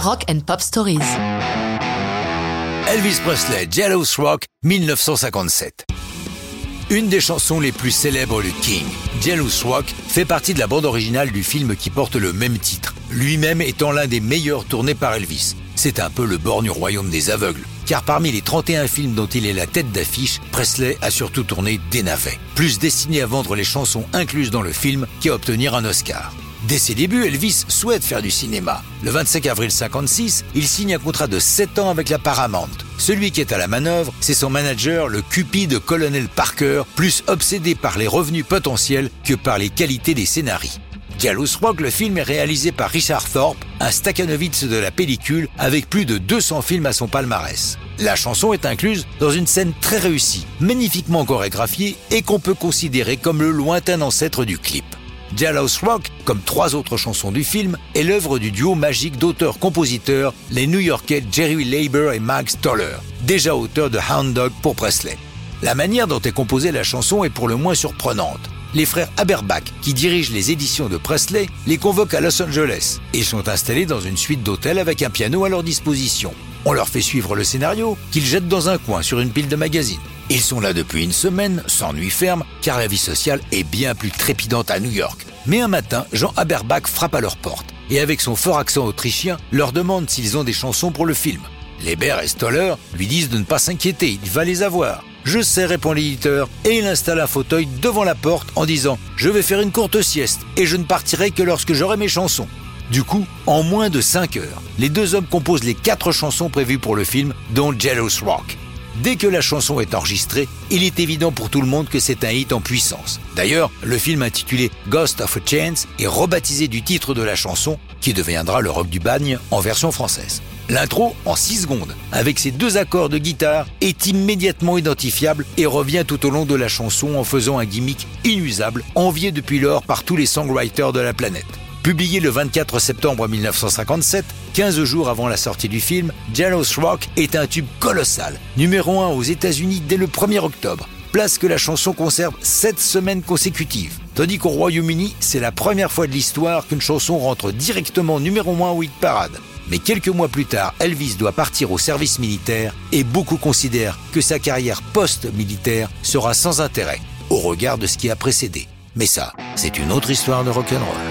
Rock and Pop Stories. Elvis Presley, Jealous Rock, 1957. Une des chansons les plus célèbres de King, Jealous Rock, fait partie de la bande originale du film qui porte le même titre, lui-même étant l'un des meilleurs tournés par Elvis. C'est un peu le borgne royaume des aveugles, car parmi les 31 films dont il est la tête d'affiche, Presley a surtout tourné des navets, plus destiné à vendre les chansons incluses dans le film qu'à obtenir un Oscar. Dès ses débuts, Elvis souhaite faire du cinéma. Le 25 avril 56, il signe un contrat de 7 ans avec la Paramount. Celui qui est à la manœuvre, c'est son manager, le cupide colonel Parker, plus obsédé par les revenus potentiels que par les qualités des scénarios. Jealous Rock, le film est réalisé par Richard Thorpe, un Stakhanovitz de la pellicule, avec plus de 200 films à son palmarès. La chanson est incluse dans une scène très réussie, magnifiquement chorégraphiée et qu'on peut considérer comme le lointain ancêtre du clip. Jealous Rock, comme trois autres chansons du film, est l'œuvre du duo magique d'auteurs-compositeurs, les New-Yorkais Jerry Leiber et Max Toller, déjà auteurs de Hound Dog pour Presley. La manière dont est composée la chanson est pour le moins surprenante. Les frères Haberbach, qui dirigent les éditions de Presley, les convoquent à Los Angeles et sont installés dans une suite d'hôtels avec un piano à leur disposition. On leur fait suivre le scénario qu'ils jettent dans un coin sur une pile de magazines. Ils sont là depuis une semaine, sans nuit ferme, car la vie sociale est bien plus trépidante à New York. Mais un matin, Jean Haberbach frappe à leur porte et avec son fort accent autrichien, leur demande s'ils ont des chansons pour le film. Leber et Stoller lui disent de ne pas s'inquiéter, il va les avoir. Je sais, répond l'éditeur, et il installe un fauteuil devant la porte en disant Je vais faire une courte sieste et je ne partirai que lorsque j'aurai mes chansons. Du coup, en moins de 5 heures, les deux hommes composent les quatre chansons prévues pour le film, dont Jealous Rock. Dès que la chanson est enregistrée, il est évident pour tout le monde que c'est un hit en puissance. D'ailleurs, le film intitulé Ghost of a Chance est rebaptisé du titre de la chanson, qui deviendra le rock du bagne en version française. L'intro, en 6 secondes, avec ses deux accords de guitare, est immédiatement identifiable et revient tout au long de la chanson en faisant un gimmick inusable, envié depuis lors par tous les songwriters de la planète. Publié le 24 septembre 1957, 15 jours avant la sortie du film, Jealous Rock est un tube colossal, numéro 1 aux États-Unis dès le 1er octobre, place que la chanson conserve 7 semaines consécutives. Tandis qu'au Royaume-Uni, c'est la première fois de l'histoire qu'une chanson rentre directement numéro 1 au hit parade. Mais quelques mois plus tard, Elvis doit partir au service militaire et beaucoup considèrent que sa carrière post-militaire sera sans intérêt au regard de ce qui a précédé. Mais ça, c'est une autre histoire de rock'n'roll.